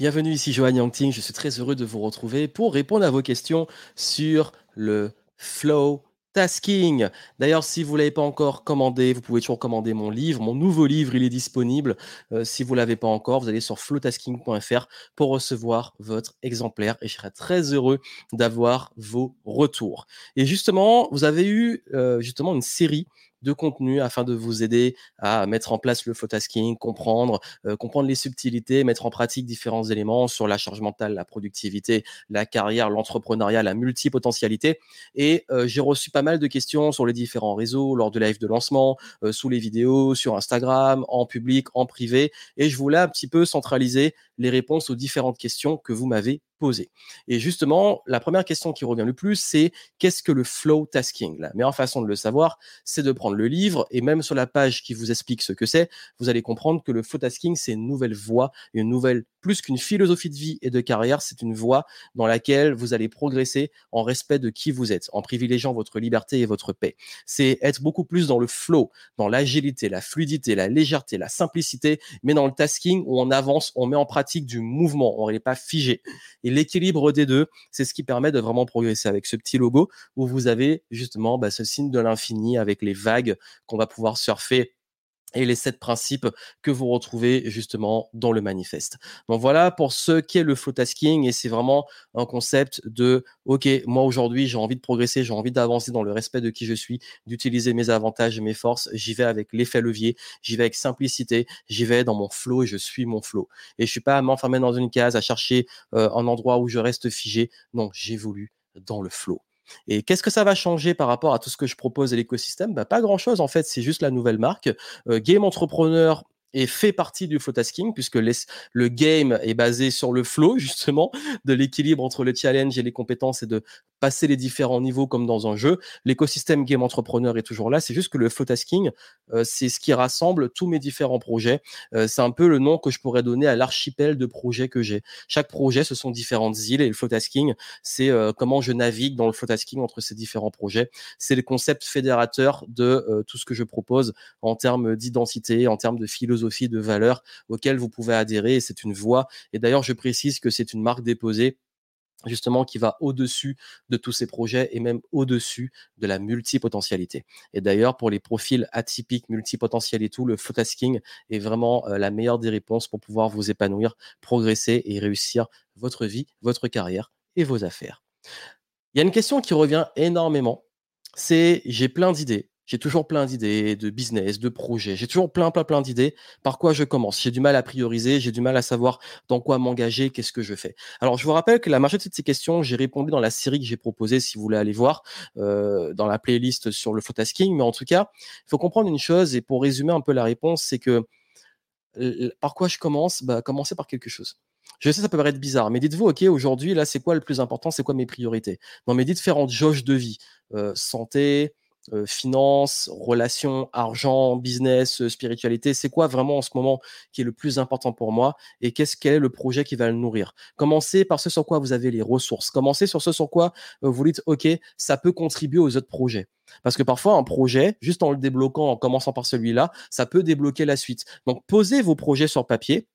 Bienvenue ici Johan Yangting, je suis très heureux de vous retrouver pour répondre à vos questions sur le flow tasking. D'ailleurs, si vous ne l'avez pas encore commandé, vous pouvez toujours commander mon livre. Mon nouveau livre, il est disponible. Euh, si vous ne l'avez pas encore, vous allez sur flowtasking.fr pour recevoir votre exemplaire et je serai très heureux d'avoir vos retours. Et justement, vous avez eu euh, justement une série de contenu afin de vous aider à mettre en place le flow tasking, comprendre, euh, comprendre les subtilités, mettre en pratique différents éléments sur la charge mentale, la productivité, la carrière, l'entrepreneuriat, la multipotentialité. Et euh, j'ai reçu pas mal de questions sur les différents réseaux, lors de live de lancement, euh, sous les vidéos, sur Instagram, en public, en privé. Et je voulais un petit peu centraliser les réponses aux différentes questions que vous m'avez posées. Et justement, la première question qui revient le plus, c'est qu'est-ce que le flow tasking La meilleure façon de le savoir, c'est de prendre le livre et même sur la page qui vous explique ce que c'est, vous allez comprendre que le flow tasking, c'est une nouvelle voie, une nouvelle, plus qu'une philosophie de vie et de carrière, c'est une voie dans laquelle vous allez progresser en respect de qui vous êtes, en privilégiant votre liberté et votre paix. C'est être beaucoup plus dans le flow, dans l'agilité, la fluidité, la légèreté, la simplicité, mais dans le tasking où on avance, on met en pratique du mouvement, on n'est pas figé. Et l'équilibre des deux, c'est ce qui permet de vraiment progresser avec ce petit logo où vous avez justement bah, ce signe de l'infini avec les vagues qu'on va pouvoir surfer et les sept principes que vous retrouvez justement dans le manifeste. Donc voilà pour ce qui est le flow tasking et c'est vraiment un concept de OK, moi aujourd'hui, j'ai envie de progresser, j'ai envie d'avancer dans le respect de qui je suis, d'utiliser mes avantages et mes forces, j'y vais avec l'effet levier, j'y vais avec simplicité, j'y vais dans mon flow et je suis mon flow. Et je suis pas à m'enfermer dans une case à chercher euh, un endroit où je reste figé. Non, j'évolue dans le flow. Et qu'est-ce que ça va changer par rapport à tout ce que je propose à l'écosystème? Bah, Pas grand-chose en fait, c'est juste la nouvelle marque. Euh, Game Entrepreneur et fait partie du flow tasking puisque le game est basé sur le flow justement de l'équilibre entre le challenge et les compétences et de passer les différents niveaux comme dans un jeu. L'écosystème Game Entrepreneur est toujours là. C'est juste que le flow tasking, euh, c'est ce qui rassemble tous mes différents projets. Euh, c'est un peu le nom que je pourrais donner à l'archipel de projets que j'ai. Chaque projet, ce sont différentes îles et le flow tasking, c'est euh, comment je navigue dans le flow tasking entre ces différents projets. C'est le concept fédérateur de tout ce que je propose en termes d'identité, en termes de philosophie, de valeurs auxquelles vous pouvez adhérer. Et c'est une voie. Et d'ailleurs, je précise que c'est une marque déposée justement qui va au-dessus de tous ces projets et même au-dessus de la multipotentialité. Et d'ailleurs, pour les profils atypiques, multipotentiels et tout, le tasking est vraiment euh, la meilleure des réponses pour pouvoir vous épanouir, progresser et réussir votre vie, votre carrière et vos affaires. Il y a une question qui revient énormément, c'est j'ai plein d'idées, j'ai toujours plein d'idées, de business, de projets. J'ai toujours plein, plein, plein d'idées. Par quoi je commence? J'ai du mal à prioriser, j'ai du mal à savoir dans quoi m'engager, qu'est-ce que je fais. Alors, je vous rappelle que la majorité de ces questions, j'ai répondu dans la série que j'ai proposée, si vous voulez aller voir, euh, dans la playlist sur le photasking. Mais en tout cas, il faut comprendre une chose, et pour résumer un peu la réponse, c'est que par quoi je commence? Bah, Commencer par quelque chose. Je sais, ça peut paraître bizarre, mais dites-vous, OK, aujourd'hui, là, c'est quoi le plus important? C'est quoi mes priorités? Dans mes différentes jauges de vie, euh, santé, euh, finances, relations, argent, business, spiritualité, c'est quoi vraiment en ce moment qui est le plus important pour moi et qu'est-ce quel est le projet qui va le nourrir? Commencez par ce sur quoi vous avez les ressources. Commencez sur ce sur quoi vous dites OK, ça peut contribuer aux autres projets. Parce que parfois, un projet, juste en le débloquant, en commençant par celui-là, ça peut débloquer la suite. Donc, posez vos projets sur papier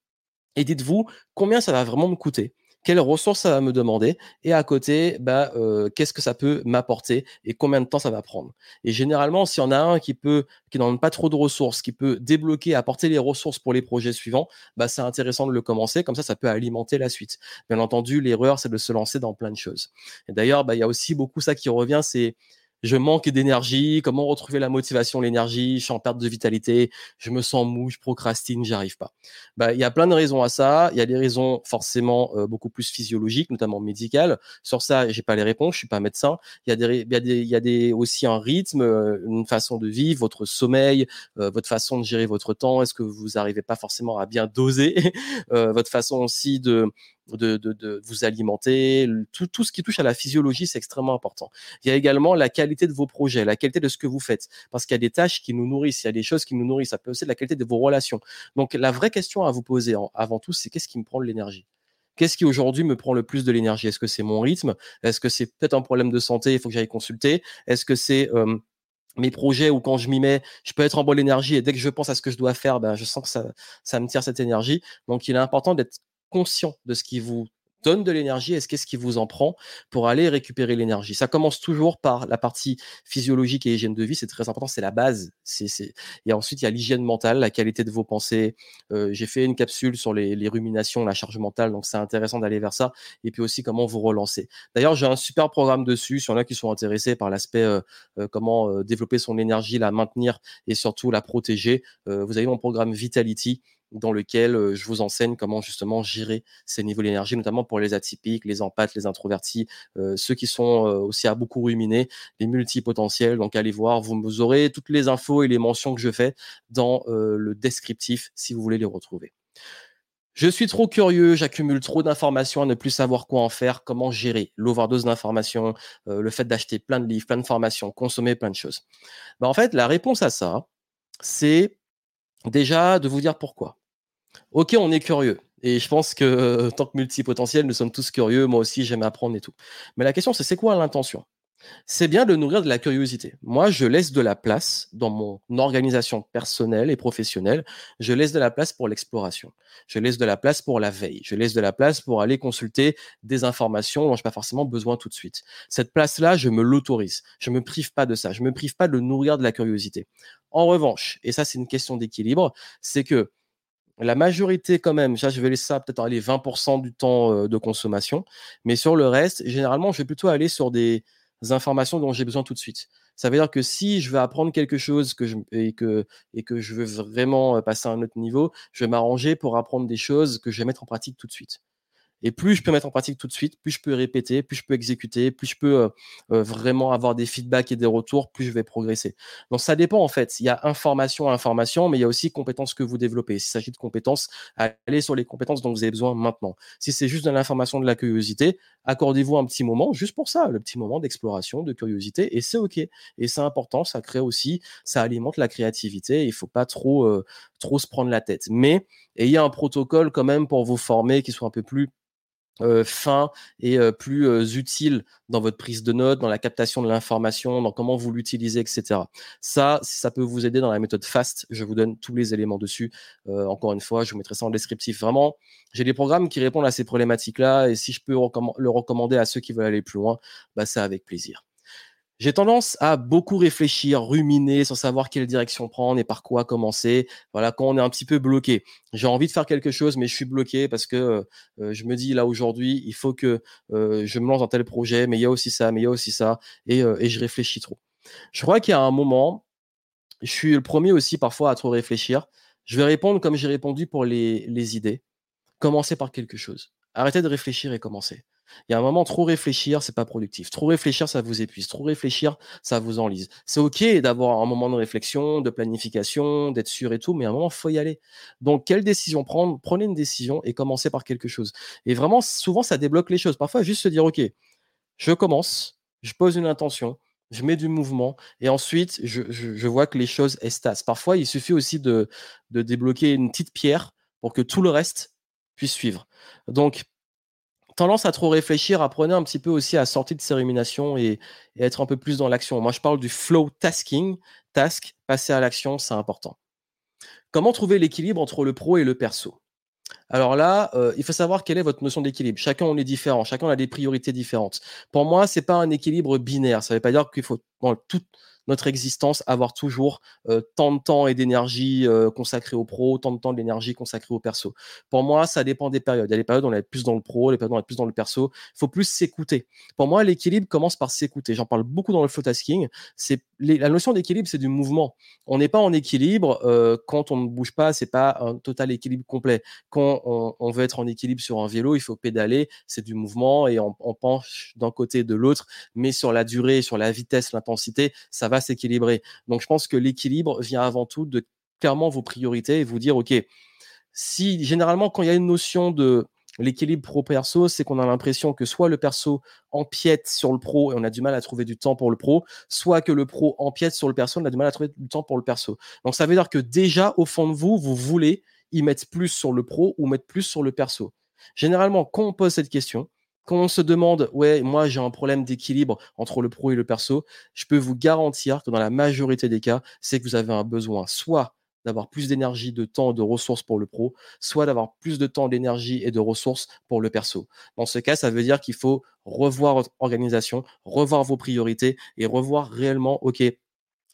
et dites-vous combien ça va vraiment me coûter quelles ressources ça va me demander et à côté, bah, euh, qu'est-ce que ça peut m'apporter et combien de temps ça va prendre. Et généralement, s'il y en a un qui peut, qui n'en pas trop de ressources, qui peut débloquer, apporter les ressources pour les projets suivants, bah, c'est intéressant de le commencer. Comme ça, ça peut alimenter la suite. Bien entendu, l'erreur, c'est de se lancer dans plein de choses. Et d'ailleurs, bah, il y a aussi beaucoup ça qui revient, c'est je manque d'énergie, comment retrouver la motivation, l'énergie, je suis en perte de vitalité, je me sens mou, je procrastine, j'y arrive pas. Bah, il y a plein de raisons à ça. Il y a des raisons forcément euh, beaucoup plus physiologiques, notamment médicales. Sur ça, j'ai pas les réponses, je suis pas médecin. Il y a des, il y a des, il y a des aussi un rythme, euh, une façon de vivre, votre sommeil, euh, votre façon de gérer votre temps. Est-ce que vous n'arrivez pas forcément à bien doser votre façon aussi de de, de, de, vous alimenter, tout, tout ce qui touche à la physiologie, c'est extrêmement important. Il y a également la qualité de vos projets, la qualité de ce que vous faites, parce qu'il y a des tâches qui nous nourrissent, il y a des choses qui nous nourrissent, ça peut aussi être la qualité de vos relations. Donc la vraie question à vous poser avant tout, c'est qu'est-ce qui me prend de l'énergie? Qu'est-ce qui aujourd'hui me prend le plus de l'énergie? Est-ce que c'est mon rythme? Est-ce que c'est peut-être un problème de santé Il faut que j'aille consulter? Est-ce que c'est euh, mes projets où quand je m'y mets, je peux être en bonne énergie et dès que je pense à ce que je dois faire, ben, je sens que ça, ça me tire cette énergie. Donc il est important d'être conscient de ce qui vous donne de l'énergie est-ce qu'est-ce qui vous en prend pour aller récupérer l'énergie Ça commence toujours par la partie physiologique et hygiène de vie, c'est très important, c'est la base. Et ensuite, il y a l'hygiène mentale, la qualité de vos pensées. Euh, j'ai fait une capsule sur les, ruminations, la charge mentale, donc c'est intéressant d'aller vers ça. Et puis aussi comment vous relancer. D'ailleurs, j'ai un super programme dessus, si y en a qui sont intéressés par l'aspect euh, euh, comment développer son énergie, la maintenir et surtout la protéger. vous avez mon programme Vitality dans lequel je vous enseigne comment justement gérer ces niveaux d'énergie, notamment pour les atypiques, les empathes, les introvertis, ceux qui sont aussi à beaucoup ruminer, les multipotentiels. Donc allez voir, vous aurez toutes les infos et les mentions que je fais dans le descriptif si vous voulez les retrouver. Je suis trop curieux, j'accumule trop d'informations à ne plus savoir quoi en faire, comment gérer l'overdose d'informations, le fait d'acheter plein de livres, plein de formations, consommer plein de choses. Bah, en fait, la réponse à ça, c'est déjà de vous dire pourquoi. Ok, on est curieux. Et je pense que tant que multipotentiel, nous sommes tous curieux. Moi aussi, j'aime apprendre et tout. Mais la question, c'est c'est quoi l'intention? C'est bien de nourrir de la curiosité. Moi, je laisse de la place dans mon organisation personnelle et professionnelle. Je laisse de la place pour l'exploration. Je laisse de la place pour la veille. Je laisse de la place pour aller consulter des informations dont je n'ai pas forcément besoin tout de suite. Cette place-là, je me l'autorise. Je ne me prive pas de ça. Je ne me prive pas de nourrir de la curiosité. En revanche, et ça, c'est une question d'équilibre, c'est que la majorité, quand même, je vais laisser ça peut-être aller 20% du temps de consommation, mais sur le reste, généralement, je vais plutôt aller sur des informations dont j'ai besoin tout de suite. Ça veut dire que si je veux apprendre quelque chose et, que, et que je veux vraiment passer à un autre niveau, je vais m'arranger pour apprendre des choses que je vais mettre en pratique tout de suite. Et plus je peux mettre en pratique tout de suite, plus je peux répéter, plus je peux exécuter, plus je peux vraiment avoir des feedbacks et des retours, plus je vais progresser. Donc ça dépend en fait. Il y a information information, mais il y a aussi compétences que vous développez. S'il s'agit de compétences, allez sur les compétences dont vous avez besoin maintenant. Si c'est juste de l'information, de la curiosité, accordez-vous un petit moment juste pour ça, le petit moment d'exploration, de curiosité, et c'est ok. Et c'est important, ça crée aussi, ça alimente la créativité. Il faut pas trop, trop se prendre la tête. Mais ayez un protocole quand même pour vous former qui soit un peu plus fin et plus utile dans votre prise de notes, dans la captation de l'information, dans comment vous l'utilisez, etc. Ça, ça peut vous aider dans la méthode FAST, je vous donne tous les éléments dessus. encore une fois, je vous mettrai ça en descriptif. Vraiment, j'ai des programmes qui répondent à ces problématiques-là et si je peux le recommander à ceux qui veulent aller plus loin, bah, c'est avec plaisir. J'ai tendance à beaucoup réfléchir, ruminer, sans savoir quelle direction prendre et par quoi commencer. Voilà, quand on est un petit peu bloqué. J'ai envie de faire quelque chose, mais je suis bloqué parce que euh, je me dis là aujourd'hui, il faut que euh, je me lance dans tel projet, mais il y a aussi ça, mais il y a aussi ça, et, euh, je réfléchis trop. Je crois qu'il y a un moment, je suis le premier aussi parfois à trop réfléchir. Je vais répondre comme j'ai répondu pour les, les idées. Commencez par quelque chose. Arrêtez de réfléchir et commencez. Il y a un moment, trop réfléchir, c'est pas productif. Trop réfléchir, ça vous épuise. Trop réfléchir, ça vous enlise. C'est OK d'avoir un moment de réflexion, de planification, d'être sûr et tout, mais à un moment, faut y aller. Donc, quelle décision prendre? Prenez une décision et commencez par quelque chose. Et vraiment, souvent, ça débloque les choses. Parfois, juste se dire, OK, je commence, je pose une intention, je mets du mouvement et ensuite, je, vois que les choses estasent. Parfois, il suffit aussi de, de débloquer une petite pierre pour que tout le reste puisse suivre. Donc, tendance à trop réfléchir, apprenez un petit peu aussi à sortir de ces ruminations et, être un peu plus dans l'action. Moi, je parle du flow tasking. Task, passer à l'action, c'est important. Comment trouver l'équilibre entre le pro et le perso? Alors là, euh, il faut savoir quelle est votre notion d'équilibre. Chacun on est différent, chacun a des priorités différentes. Pour moi, c'est pas un équilibre binaire. Ça ne veut pas dire qu'il faut dans tout, notre existence avoir toujours tant de temps et d'énergie consacrée au pro, tant de temps d'énergie consacrée au perso. Pour moi, ça dépend des périodes. Il y a des périodes où on est plus dans le pro, les périodes où on est plus dans le perso. Il faut plus s'écouter. Pour moi, l'équilibre commence par s'écouter. J'en parle beaucoup dans le flow tasking. C'est la notion d'équilibre, c'est du mouvement. On n'est pas en équilibre quand on ne bouge pas. C'est pas un total équilibre complet. Quand on, veut être en équilibre sur un vélo, il faut pédaler. C'est du mouvement et on, on penche d'un côté et de l'autre. Mais sur la durée, sur la vitesse, l'intensité, ça va s'équilibrer. Donc je pense que l'équilibre vient avant tout de clairement vos priorités et vous dire, OK, si généralement quand il y a une notion de l'équilibre pro-perso, c'est qu'on a l'impression que soit le perso empiète sur le pro et on a du mal à trouver du temps pour le pro, soit que le pro empiète sur le perso, on a du mal à trouver du temps pour le perso. Donc ça veut dire que déjà au fond de vous, vous voulez y mettre plus sur le pro ou mettre plus sur le perso. Généralement, quand on pose cette question, quand on se demande, ouais, moi j'ai un problème d'équilibre entre le pro et le perso, je peux vous garantir que dans la majorité des cas, c'est que vous avez un besoin soit d'avoir plus d'énergie, de temps de ressources pour le pro, soit d'avoir plus de temps, d'énergie et de ressources pour le perso. Dans ce cas, ça veut dire qu'il faut revoir votre organisation, revoir vos priorités et revoir réellement, OK,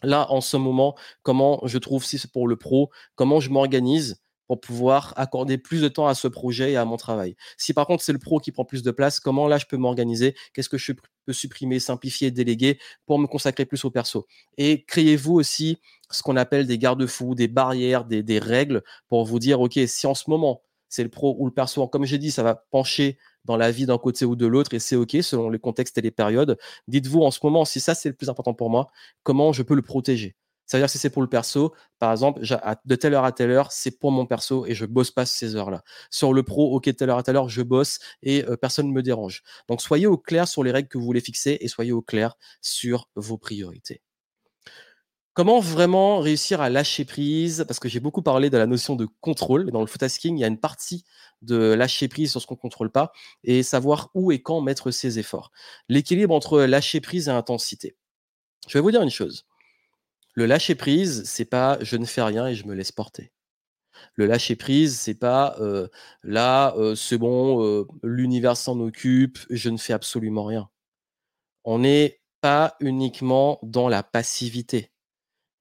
là, en ce moment, comment je trouve, si c'est pour le pro, comment je m'organise pour pouvoir accorder plus de temps à ce projet et à mon travail. Si par contre c'est le pro qui prend plus de place, comment là je peux m'organiser? Qu'est-ce que je peux supprimer, simplifier, déléguer pour me consacrer plus au perso? Et créez-vous aussi ce qu'on appelle des garde-fous, des barrières, des, des règles pour vous dire, OK, si en ce moment c'est le pro ou le perso, comme j'ai dit, ça va pencher dans la vie d'un côté ou de l'autre et c'est OK selon les contextes et les périodes. Dites-vous en ce moment, si ça c'est le plus important pour moi, comment je peux le protéger? C'est-à-dire si c'est pour le perso, par exemple, de telle heure à telle heure, c'est pour mon perso et je bosse pas ces heures-là. Sur le pro, ok, de telle heure à telle heure, je bosse et euh, personne ne me dérange. Donc soyez au clair sur les règles que vous voulez fixer et soyez au clair sur vos priorités. Comment vraiment réussir à lâcher prise? Parce que j'ai beaucoup parlé de la notion de contrôle. Dans le footasking, il y a une partie de lâcher prise sur ce qu'on ne contrôle pas et savoir où et quand mettre ses efforts. L'équilibre entre lâcher prise et intensité. Je vais vous dire une chose. Le lâcher prise, c'est pas je ne fais rien et je me laisse porter. Le lâcher prise, c'est pas là, c'est bon, l'univers s'en occupe, je ne fais absolument rien. On n'est pas uniquement dans la passivité.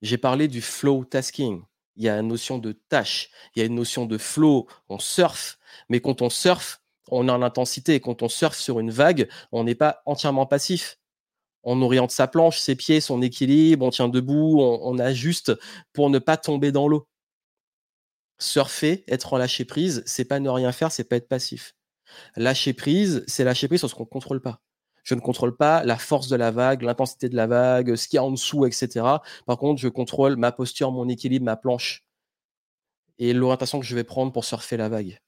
J'ai parlé du flow tasking. Il y a une notion de tâche, il y a une notion de flow. On surfe, mais quand on surfe, on est en intensité. Quand on surfe sur une vague, on n'est pas entièrement passif on oriente sa planche, ses pieds, son équilibre, on tient debout, on, ajuste pour ne pas tomber dans l'eau. Surfer, être en lâcher prise, c'est pas ne rien faire, c'est pas être passif. Lâcher prise, c'est lâcher prise sur ce qu'on ne contrôle pas. Je ne contrôle pas la force de la vague, l'intensité de la vague, ce qu'il y a en dessous, etc. Par contre, je contrôle ma posture, mon équilibre, ma planche et l'orientation que je vais prendre pour surfer la vague.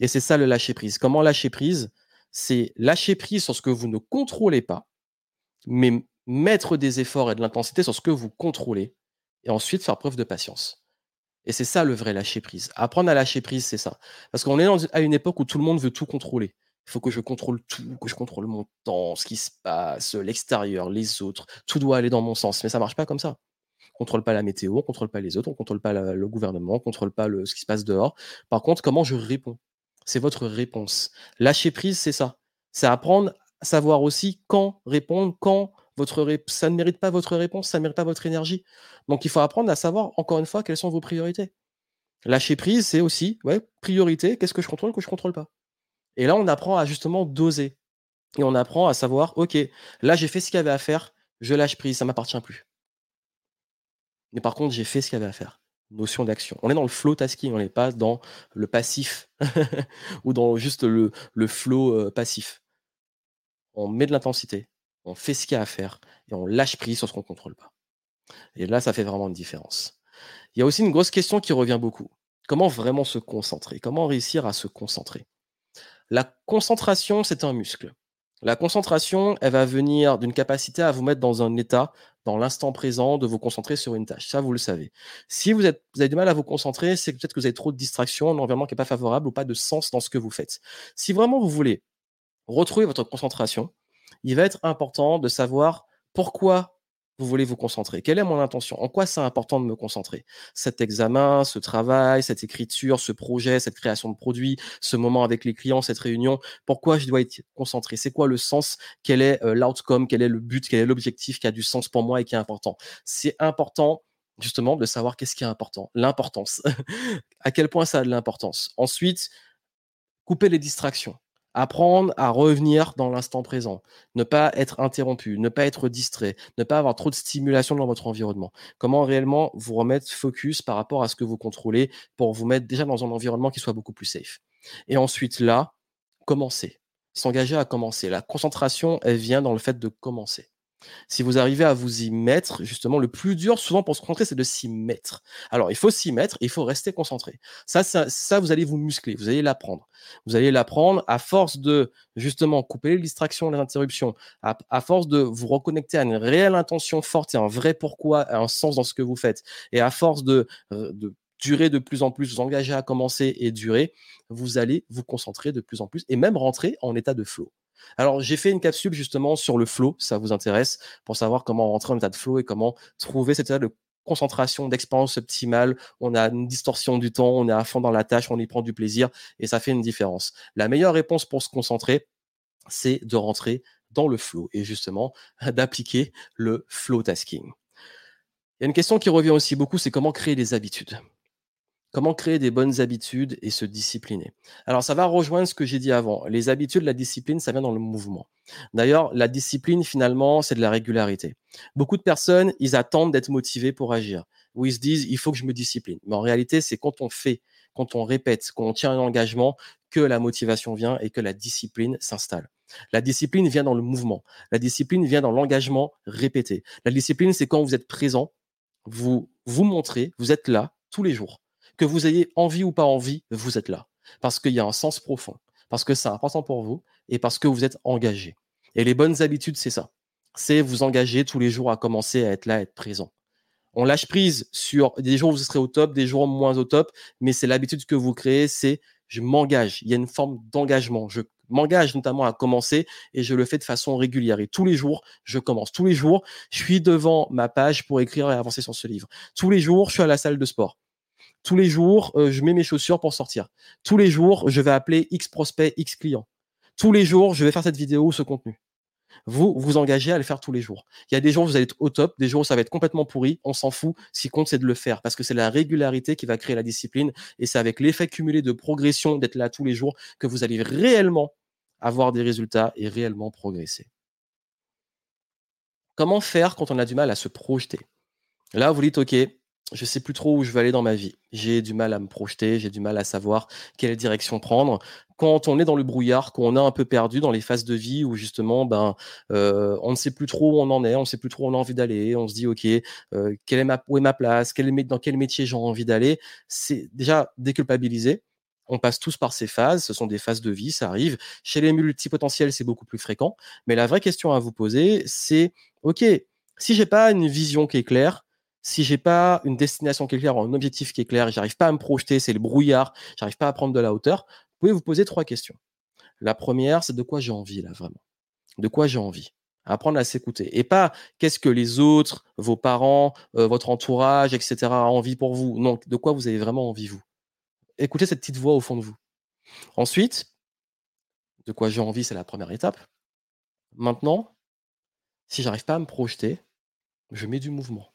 Et c'est ça le lâcher prise. Comment lâcher prise? C'est lâcher prise sur ce que vous ne contrôlez pas mais mettre des efforts et de l'intensité sur ce que vous contrôlez et ensuite faire preuve de patience. Et c'est ça le vrai lâcher prise. Apprendre à lâcher prise, c'est ça. Parce qu'on est à une époque où tout le monde veut tout contrôler. Il faut que je contrôle tout, que je contrôle mon temps, ce qui se passe, l'extérieur, les autres. Tout doit aller dans mon sens. Mais ça marche pas comme ça. On contrôle pas la météo, on contrôle pas les autres, on contrôle pas le gouvernement, on contrôle pas le, ce qui se passe dehors. Par contre, comment je réponds? C'est votre réponse. Lâcher prise, c'est ça. C'est apprendre savoir aussi quand répondre, quand votre ça ne mérite pas votre réponse, ça ne mérite pas votre énergie. Donc il faut apprendre à savoir, encore une fois, quelles sont vos priorités. Lâcher prise, c'est aussi, ouais, priorité, qu'est-ce que je contrôle, que je ne contrôle pas. Et là, on apprend à justement doser. Et on apprend à savoir, OK, là, j'ai fait ce qu'il y avait à faire, je lâche prise, ça ne m'appartient plus. Mais par contre, j'ai fait ce qu'il y avait à faire. Notion d'action. On est dans le flow tasking, on n'est pas dans le passif ou dans juste le, le flow euh, passif on met de l'intensité, on fait ce qu'il y a à faire et on lâche prise sur ce qu'on ne contrôle pas. Et là, ça fait vraiment une différence. Il y a aussi une grosse question qui revient beaucoup. Comment vraiment se concentrer? Comment réussir à se concentrer? La concentration, c'est un muscle. La concentration, elle va venir d'une capacité à vous mettre dans un état, dans l'instant présent, de vous concentrer sur une tâche. Ça, vous le savez. Si vous, avez du mal à vous concentrer, c'est peut-être que vous avez trop de distractions, un environnement qui n'est pas favorable ou pas de sens dans ce que vous faites. Si vraiment vous voulez retrouver votre concentration, il va être important de savoir pourquoi vous voulez vous concentrer. Quelle est mon intention? En quoi c'est important de me concentrer? Cet examen, ce travail, cette écriture, ce projet, cette création de produit, ce moment avec les clients, cette réunion, pourquoi je dois être concentré? C'est quoi le sens? Quel est euh, l'outcome? Quel est le but? Quel est l'objectif qui a du sens pour moi et qui est important? C'est important justement de savoir qu'est-ce qui est important, l'importance. à quel point ça a de l'importance? Ensuite, couper les distractions. Apprendre à revenir dans l'instant présent, ne pas être interrompu, ne pas être distrait, ne pas avoir trop de stimulation dans votre environnement. Comment réellement vous remettre focus par rapport à ce que vous contrôlez pour vous mettre déjà dans un environnement qui soit beaucoup plus safe? Et ensuite là, commencer, s'engager à commencer. La concentration, elle vient dans le fait de commencer. Si vous arrivez à vous y mettre, justement, le plus dur souvent pour se concentrer, c'est de s'y mettre. Alors, il faut s'y mettre, il faut rester concentré. Ça, ça, vous allez vous muscler, vous allez l'apprendre. Vous allez l'apprendre à force de, justement, couper les distractions, les interruptions, à, force de vous reconnecter à une réelle intention forte et un vrai pourquoi, un sens dans ce que vous faites, et à force de, euh, de durer de plus en plus, vous engager à commencer et durer, vous allez vous concentrer de plus en plus et même rentrer en état de flow. Alors, j'ai fait une capsule justement sur le flow, ça vous intéresse, pour savoir comment rentrer en état de flow et comment trouver cet état de concentration, d'expérience optimale, on a une distorsion du temps, on est à fond dans la tâche, on y prend du plaisir et ça fait une différence. La meilleure réponse pour se concentrer, c'est de rentrer dans le flow et justement d'appliquer le flow tasking. Il y a une question qui revient aussi beaucoup, c'est comment créer des habitudes. Comment créer des bonnes habitudes et se discipliner Alors, ça va rejoindre ce que j'ai dit avant. Les habitudes, la discipline, ça vient dans le mouvement. D'ailleurs, la discipline, finalement, c'est de la régularité. Beaucoup de personnes, ils attendent d'être motivés pour agir. Ou ils se disent, il faut que je me discipline. Mais en réalité, c'est quand on fait, quand on répète, quand on tient un engagement, que la motivation vient et que la discipline s'installe. La discipline vient dans le mouvement. La discipline vient dans l'engagement répété. La discipline, c'est quand vous êtes présent, vous vous montrez, vous êtes là tous les jours que vous ayez envie ou pas envie, vous êtes là. Parce qu'il y a un sens profond, parce que c'est important pour vous et parce que vous êtes engagé. Et les bonnes habitudes, c'est ça. C'est vous engager tous les jours à commencer à être là, à être présent. On lâche prise sur des jours où vous serez au top, des jours moins au top, mais c'est l'habitude que vous créez, c'est je m'engage. Il y a une forme d'engagement. Je m'engage notamment à commencer et je le fais de façon régulière. Et tous les jours, je commence. Tous les jours, je suis devant ma page pour écrire et avancer sur ce livre. Tous les jours, je suis à la salle de sport. Tous les jours, euh, je mets mes chaussures pour sortir. Tous les jours, je vais appeler X prospect, X client. Tous les jours, je vais faire cette vidéo ou ce contenu. Vous vous engagez à le faire tous les jours. Il y a des jours où vous allez être au top, des jours où ça va être complètement pourri. On s'en fout. Ce qui compte, c'est de le faire parce que c'est la régularité qui va créer la discipline et c'est avec l'effet cumulé de progression d'être là tous les jours que vous allez réellement avoir des résultats et réellement progresser. Comment faire quand on a du mal à se projeter? Là, vous dites, OK, je sais plus trop où je veux aller dans ma vie. J'ai du mal à me projeter, j'ai du mal à savoir quelle direction prendre. Quand on est dans le brouillard, quand on est un peu perdu dans les phases de vie où justement, ben, euh, on ne sait plus trop où on en est, on ne sait plus trop où on a envie d'aller, on se dit, ok, euh, quelle est ma, où est ma place, dans quel métier j'ai envie d'aller. C'est déjà déculpabiliser. On passe tous par ces phases, ce sont des phases de vie, ça arrive. Chez les multipotentiels, c'est beaucoup plus fréquent. Mais la vraie question à vous poser, c'est, ok, si j'ai pas une vision qui est claire, si j'ai pas une destination qui est claire, un objectif qui est clair, j'arrive pas à me projeter, c'est le brouillard, j'arrive pas à prendre de la hauteur, vous pouvez vous poser trois questions. La première, c'est de quoi j'ai envie là vraiment? De quoi j'ai envie? Apprendre à s'écouter. Et pas qu'est-ce que les autres, vos parents, euh, votre entourage, etc. a envie pour vous. Non, de quoi vous avez vraiment envie vous? Écoutez cette petite voix au fond de vous. Ensuite, de quoi j'ai envie, c'est la première étape. Maintenant, si j'arrive pas à me projeter, je mets du mouvement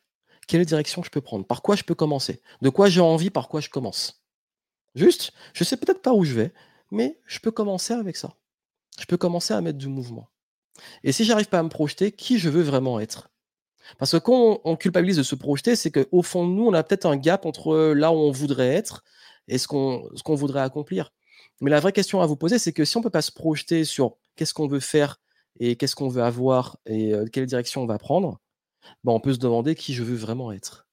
quelle direction je peux prendre, par quoi je peux commencer, de quoi j'ai envie, par quoi je commence? Juste, je sais peut-être pas où je vais, mais je peux commencer avec ça. Je peux commencer à mettre du mouvement. Et si j'arrive pas à me projeter, qui je veux vraiment être? Parce que quand on, culpabilise de se projeter, c'est qu'au fond de nous, on a peut-être un gap entre là où on voudrait être et ce qu'on voudrait accomplir. Mais la vraie question à vous poser, c'est que si on ne peut pas se projeter sur qu'est-ce qu'on veut faire et qu'est-ce qu'on veut avoir et euh, quelle direction on va prendre, on peut se demander qui je veux vraiment être.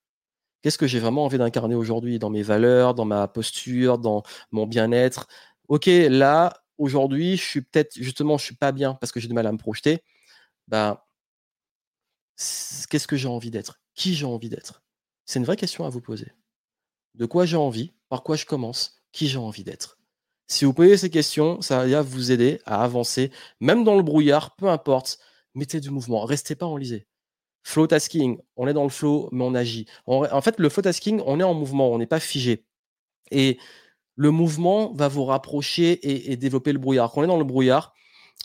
Qu'est-ce que j'ai vraiment envie d'incarner aujourd'hui dans mes valeurs, dans ma posture, dans mon bien-être? Ok, là, aujourd'hui, je suis peut-être, justement, je suis pas bien parce que j'ai du mal à me projeter. Bah, qu'est-ce que j'ai envie d'être? Qui j'ai envie d'être? C'est une vraie question à vous poser. De quoi j'ai envie? Par quoi je commence? Qui j'ai envie d'être? Si vous posez ces questions, ça va vous aider à avancer, même dans le brouillard, peu importe. Mettez du mouvement, restez pas enlisé. Flow tasking, on est dans le flow, mais on agit. en fait, le flow tasking, on est en mouvement, on n'est pas figé. Et le mouvement va vous rapprocher et, développer le brouillard. Quand on est dans le brouillard,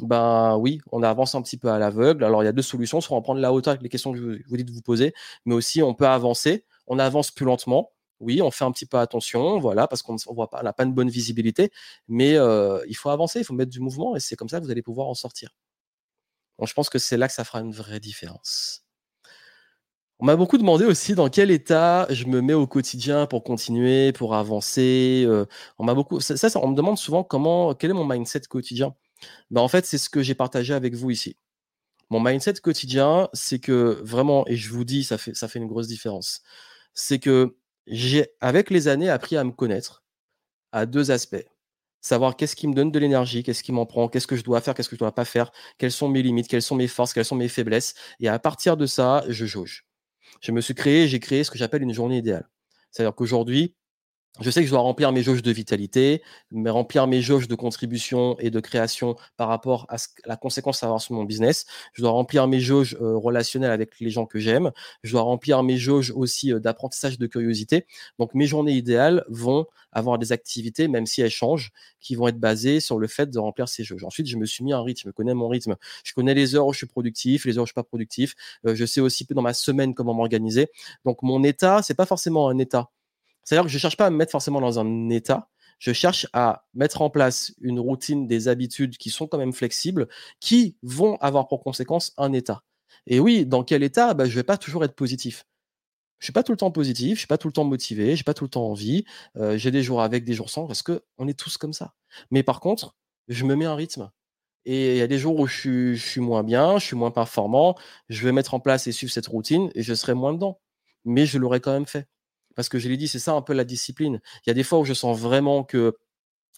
ben oui, on avance un petit peu à l'aveugle. Alors il y a deux solutions, soit on prend la hauteur avec les questions que vous, dites de vous poser, mais aussi on peut avancer. On avance plus lentement. Oui, on fait un petit peu attention, voilà, parce qu'on voit pas, n'a pas une bonne visibilité, mais euh, il faut avancer, il faut mettre du mouvement, et c'est comme ça que vous allez pouvoir en sortir. Je pense que c'est là que ça fera une vraie différence. On m'a beaucoup demandé aussi dans quel état je me mets au quotidien pour continuer, pour avancer. Euh, on m'a beaucoup, ça, on me demande souvent comment, quel est mon mindset quotidien. Ben, en fait, c'est ce que j'ai partagé avec vous ici. Mon mindset quotidien, c'est que vraiment, et je vous dis, ça fait, ça fait une grosse différence. C'est que j'ai, avec les années, appris à me connaître à deux aspects. Savoir qu'est-ce qui me donne de l'énergie, qu'est-ce qui m'en prend, qu'est-ce que je dois faire, qu'est-ce que je dois pas faire, quelles sont mes limites, quelles sont mes forces, quelles sont mes faiblesses. Et à partir de ça, je jauge je me suis créé, j'ai créé ce que j'appelle une journée idéale. C'est-à-dire qu'aujourd'hui, je sais que je dois remplir mes jauges de vitalité, mais remplir mes jauges de contribution et de création par rapport à la conséquence à avoir sur mon business. Je dois remplir mes jauges euh, relationnelles avec les gens que j'aime. Je dois remplir mes jauges aussi euh, d'apprentissage de curiosité. Donc mes journées idéales vont avoir des activités, même si elles changent, qui vont être basées sur le fait de remplir ces jauges. Ensuite, je me suis mis un rythme, je connais mon rythme. Je connais les heures où je suis productif, les heures où je suis pas productif. Euh, je sais aussi dans ma semaine comment m'organiser. Donc mon état, c'est pas forcément un état c'est-à-dire que je ne cherche pas à me mettre forcément dans un état, je cherche à mettre en place une routine, des habitudes qui sont quand même flexibles, qui vont avoir pour conséquence un état. Et oui, dans quel état? Bah, Je ne vais pas toujours être positif. Je ne suis pas tout le temps positif, je ne suis pas tout le temps motivé, je n'ai pas tout le temps envie. Euh, j'ai des jours avec, des jours sans, parce qu'on est tous comme ça. Mais par contre, je me mets un rythme. Et il y a des jours où je suis, je suis moins bien, je suis moins performant, je vais mettre en place et suivre cette routine et je serai moins dedans. Mais je l'aurai quand même fait. Parce que je l'ai dit, c'est ça un peu la discipline. Il y a des fois où je sens vraiment que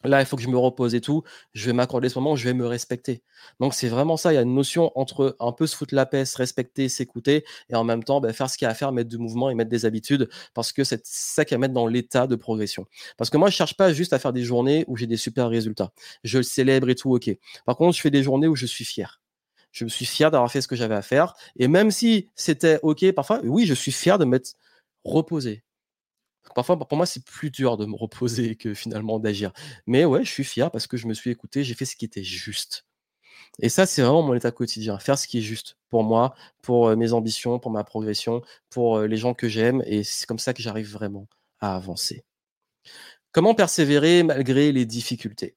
là, il faut que je me repose et tout. Je vais m'accorder ce moment, je vais me respecter. Donc, c'est vraiment ça. Il y a une notion entre un peu se foutre la paix, se respecter, s'écouter, et en même temps, ben, faire ce qu'il y a à faire, mettre du mouvement et mettre des habitudes, parce que c'est ça qui va mettre dans l'état de progression. Parce que moi, je cherche pas juste à faire des journées où j'ai des super résultats. Je le célèbre et tout, ok. Par contre, je fais des journées où je suis fier. Je me suis fier d'avoir fait ce que j'avais à faire. Et même si c'était ok, parfois, oui, je suis fier de m'être reposé. Parfois, pour moi, c'est plus dur de me reposer que finalement d'agir. Mais ouais, je suis fier parce que je me suis écouté, j'ai fait ce qui était juste. Et ça, c'est vraiment mon état quotidien, faire ce qui est juste pour moi, pour mes ambitions, pour ma progression, pour les gens que j'aime. Et c'est comme ça que j'arrive vraiment à avancer. Comment persévérer malgré les difficultés?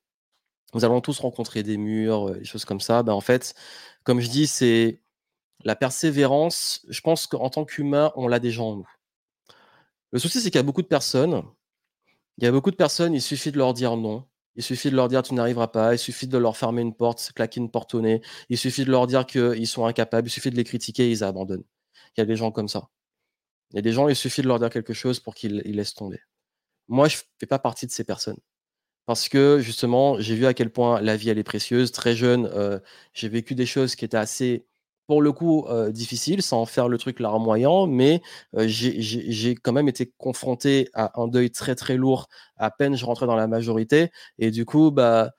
Nous allons tous rencontrer des murs, des choses comme ça. Ben, en fait, comme je dis, c'est la persévérance. Je pense qu'en tant qu'humain, on l'a déjà en nous. Le souci, c'est qu'il y a beaucoup de personnes. Il y a beaucoup de personnes, il suffit de leur dire non. Il suffit de leur dire tu n'arriveras pas. Il suffit de leur fermer une porte, claquer une porte au nez. Il suffit de leur dire qu'ils sont incapables. Il suffit de les critiquer ils abandonnent. Il y a des gens comme ça. Il y a des gens, il suffit de leur dire quelque chose pour qu'ils laissent tomber. Moi, je ne fais pas partie de ces personnes. Parce que justement, j'ai vu à quel point la vie, elle est précieuse. Très jeune, euh, j'ai vécu des choses qui étaient assez pour le coup, difficile, sans faire le truc larmoyant, mais j'ai quand même été confronté à un deuil très très lourd à peine je rentrais dans la majorité. Et du coup, bah,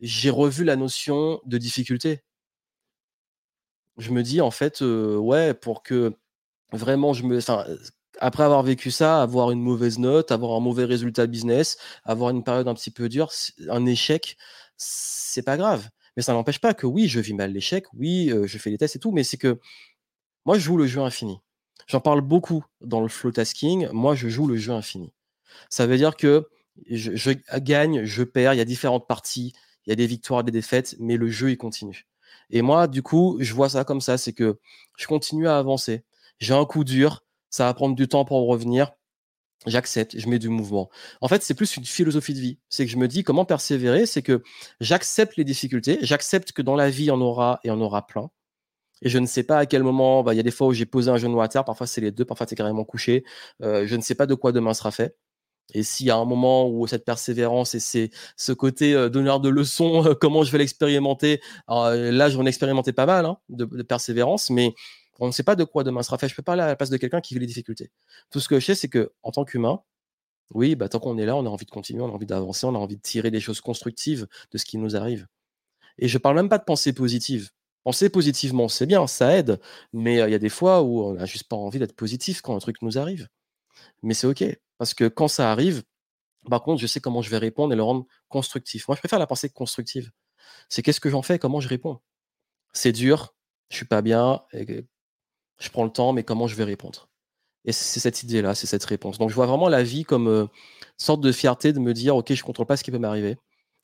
j'ai revu la notion de difficulté. Je me dis, en fait, ouais, pour que vraiment je me. après avoir vécu ça, avoir une mauvaise note, avoir un mauvais résultat business, avoir une période un petit peu dure, un échec, c'est pas grave. Mais ça n'empêche pas que oui, je vis mal l'échec, oui, je fais des tests et tout, mais c'est que moi, je joue le jeu infini. J'en parle beaucoup dans le flow tasking. Moi, je joue le jeu infini. Ça veut dire que je, gagne, je perds, il y a différentes parties, il y a des victoires, des défaites, mais le jeu, il continue. Et moi, du coup, je vois ça comme ça, c'est que je continue à avancer. J'ai un coup dur, ça va prendre du temps pour revenir, j'accepte, je mets du mouvement. En fait, c'est plus une philosophie de vie. C'est que je me dis comment persévérer, c'est que j'accepte les difficultés, j'accepte que dans la vie, il y en aura et il y en aura plein. Et je ne sais pas à quel moment, bah, il y a des fois où j'ai posé un genou à terre, parfois c'est les deux, parfois c'est carrément couché. Euh, je ne sais pas de quoi demain sera fait. Et s'il y a un moment où cette persévérance et c'est ce côté euh, donneur de leçons, comment je vais l'expérimenter, là j'en ai expérimenté pas mal hein, de, persévérance, mais on ne sait pas de quoi demain sera fait. Je peux parler à la place de quelqu'un qui vit les difficultés. Tout ce que je sais, c'est que en tant qu'humain, oui, bah, tant qu'on est là, on a envie de continuer, on a envie d'avancer, on a envie de tirer des choses constructives de ce qui nous arrive. Et je parle même pas de pensée positive. Penser positivement, c'est bien, ça aide, mais il y a des fois où on n'a juste pas envie d'être positif quand un truc nous arrive. Mais c'est OK, parce que quand ça arrive, par contre, je sais comment je vais répondre et le rendre constructif. Moi, je préfère la pensée constructive. C'est qu'est-ce que j'en fais, comment je réponds? C'est dur, je suis pas bien, je prends le temps, mais comment je vais répondre? Et c'est cette idée-là, c'est cette réponse. Donc je vois vraiment la vie comme une sorte de fierté de me dire, ok, je ne contrôle pas ce qui peut m'arriver.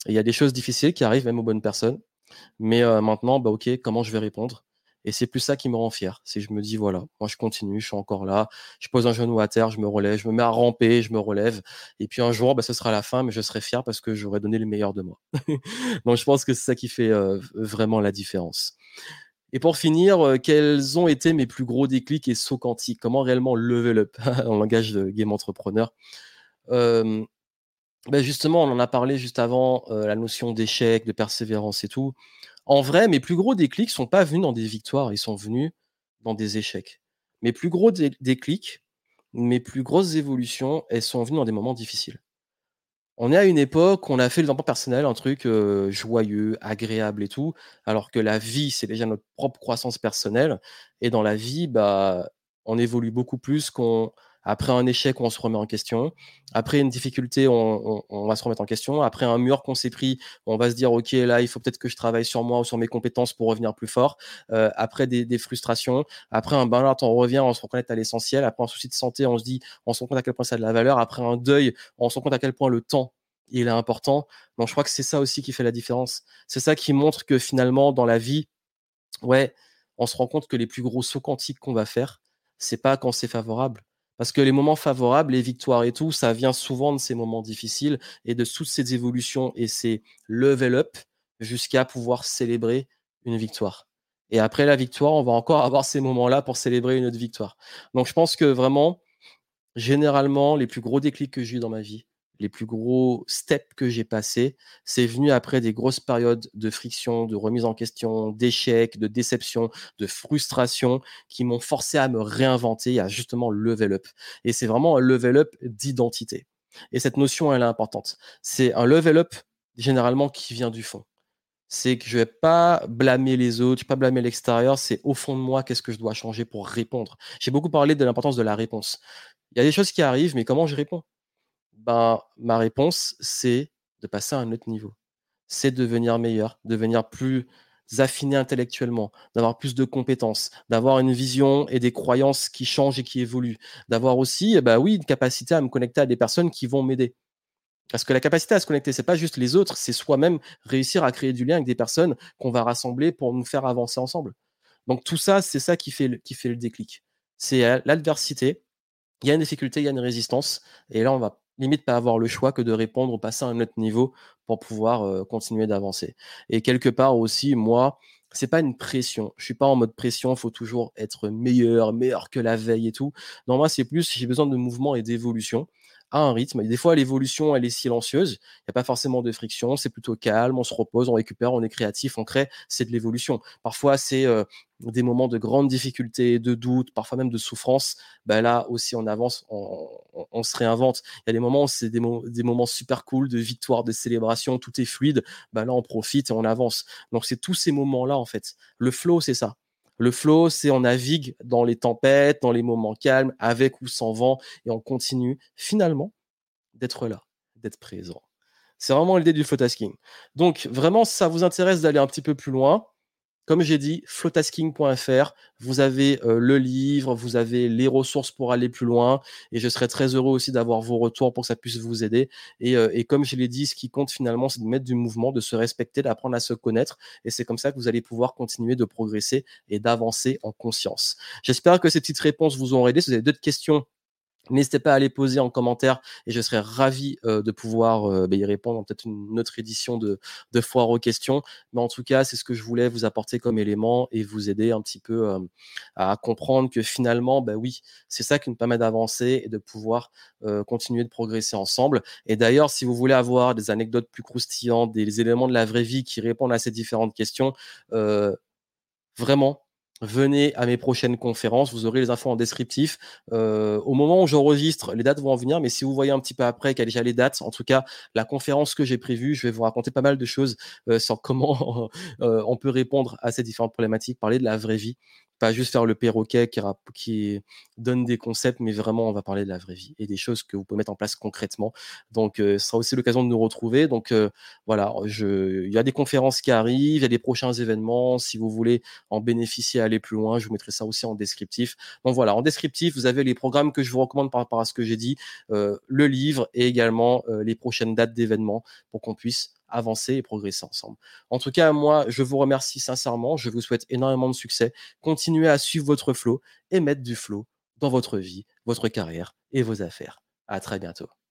Il y a des choses difficiles qui arrivent même aux bonnes personnes. Mais maintenant, bah, ok, comment je vais répondre? Et c'est plus ça qui me rend fier. C'est je me dis, voilà, moi je continue, je suis encore là, je pose un genou à terre, je me relève, je me mets à ramper, je me relève. Et puis un jour, bah, ce sera la fin, mais je serai fier parce que j'aurai donné le meilleur de moi. Donc je pense que c'est ça qui fait vraiment la différence. Et pour finir, euh, quels ont été mes plus gros déclics et sauts quantiques? Comment réellement level up en langage de game entrepreneur? Ben Justement, on en a parlé juste avant, euh, la notion d'échec, de persévérance et tout. En vrai, mes plus gros déclics sont pas venus dans des victoires, ils sont venus dans des échecs. Mes plus gros déclics, mes plus grosses évolutions, elles sont venues dans des moments difficiles. On est à une époque où on a fait le développement personnel un truc, heu, joyeux, agréable et tout, alors que la vie, c'est déjà notre propre croissance personnelle. Et dans la vie, bah, on évolue beaucoup plus qu'on après un échec, on se remet en question. Après une difficulté, on on va se remettre en question. Après un mur qu'on s'est pris, on va se dire: «OK, là, il faut peut-être que je travaille sur moi ou sur mes compétences pour revenir plus fort». Heu, après des des frustrations, après un burn-out, on revient, on se reconnecte à l'essentiel. Après un souci de santé, on se dit on se rend compte à quel point ça a de la valeur. Après un deuil, on se rend compte à quel point le temps, il est important. Donc je crois que c'est ça aussi qui fait la différence. C'est ça qui montre que finalement dans la vie, ouais, on se rend compte que les plus gros sauts quantiques qu'on va faire, c'est pas quand c'est favorable. Parce que les moments favorables, les victoires et tout, ça vient souvent de ces moments difficiles et de toutes ces évolutions et ces level up jusqu'à pouvoir célébrer une victoire. Et après la victoire, on va encore avoir ces moments-là pour célébrer une autre victoire. Donc je pense que vraiment, généralement, les plus gros déclics que j'ai eu dans ma vie, les plus gros steps que j'ai passés, c'est venu après des grosses périodes de friction, de remise en question, d'échecs, de déception, de frustration qui m'ont forcé à me réinventer, à justement level up. Et c'est vraiment un level up d'identité. Et cette notion, elle est importante. C'est un level up généralement qui vient du fond. C'est que je vais pas blâmer les autres, je vais pas blâmer l'extérieur, c'est au fond de moi qu'est-ce que je dois changer pour répondre. J'ai beaucoup parlé de l'importance de la réponse. Il y a des choses qui arrivent, mais comment je réponds? Ben, ma réponse, c'est de passer à un autre niveau. C'est devenir meilleur, devenir plus affiné intellectuellement, d'avoir plus de compétences, d'avoir une vision et des croyances qui changent et qui évoluent, d'avoir aussi, bah oui, une capacité à me connecter à des personnes qui vont m'aider. Parce que la capacité à se connecter, c'est pas juste les autres, c'est soi-même réussir à créer du lien avec des personnes qu'on va rassembler pour nous faire avancer ensemble. Donc tout ça, c'est ça qui fait le, qui fait le déclic. C'est euh, l'adversité, il y a une difficulté, il y a une résistance, et là on va limite pas avoir le choix que de répondre ou passer à un autre niveau pour pouvoir continuer d'avancer. Et quelque part aussi, moi, c'est pas une pression. Je suis pas en mode pression, faut toujours être meilleur, meilleur que la veille et tout. Non, moi, c'est plus, j'ai besoin de mouvement et d'évolution un rythme. Et des fois, l'évolution, elle est silencieuse. Il n'y a pas forcément de friction. C'est plutôt calme. On se repose, on récupère, on est créatif, on crée. C'est de l'évolution. Parfois, c'est des moments de grande difficulté, de doute, parfois même de souffrance. Ben là aussi, on avance, on, se réinvente. Il y a des moments c'est des, des, moments super cool, de victoire, de célébration, tout est fluide. Ben là, on profite et on avance. Donc, c'est tous ces moments-là, en fait. Le flow, c'est ça. Le flow, c'est on navigue dans les tempêtes, dans les moments calmes, avec ou sans vent, et on continue finalement d'être là, d'être présent. C'est vraiment l'idée du flow tasking. Donc vraiment, ça vous intéresse d'aller un petit peu plus loin, comme j'ai dit, flowtasking.fr, vous avez le livre, vous avez les ressources pour aller plus loin. Et je serais très heureux aussi d'avoir vos retours pour que ça puisse vous aider. Et, comme je l'ai dit, ce qui compte finalement, c'est de mettre du mouvement, de se respecter, d'apprendre à se connaître. Et c'est comme ça que vous allez pouvoir continuer de progresser et d'avancer en conscience. J'espère que ces petites réponses vous ont aidé. Si vous avez d'autres questions, N'hésitez pas à les poser en commentaire et je serais ravi de pouvoir bah, y répondre peut-être une autre édition de, de, Foire aux questions. Mais en tout cas, c'est ce que je voulais vous apporter comme élément et vous aider un petit peu à comprendre que finalement, bah oui, c'est ça qui nous permet d'avancer et de pouvoir continuer de progresser ensemble. Et d'ailleurs, si vous voulez avoir des anecdotes plus croustillantes, des éléments de la vraie vie qui répondent à ces différentes questions, vraiment, venez à mes prochaines conférences. Vous aurez les infos en descriptif. Euh, au moment où j'enregistre, les dates vont en venir, mais si vous voyez un petit peu après a déjà les dates, en tout cas, la conférence que j'ai prévue, je vais vous raconter pas mal de choses euh, sur comment euh, on peut répondre à ces différentes problématiques, parler de la vraie vie juste faire le perroquet qui, donne des concepts, mais vraiment, on va parler de la vraie vie et des choses que vous pouvez mettre en place concrètement. Donc, ce sera aussi l'occasion de nous retrouver. Donc, voilà, je, il y a des conférences qui arrivent, il y a des prochains événements. Si vous voulez en bénéficier, aller plus loin, je vous mettrai ça aussi en descriptif. Donc, voilà, en descriptif, vous avez les programmes que je vous recommande par rapport à ce que j'ai dit, le livre et également les prochaines dates d'événements pour qu'on puisse avancer et progresser ensemble. En tout cas, moi, je vous remercie sincèrement. Je vous souhaite énormément de succès. Continuez à suivre votre flow et mettre du flow dans votre vie, votre carrière et vos affaires. À très bientôt.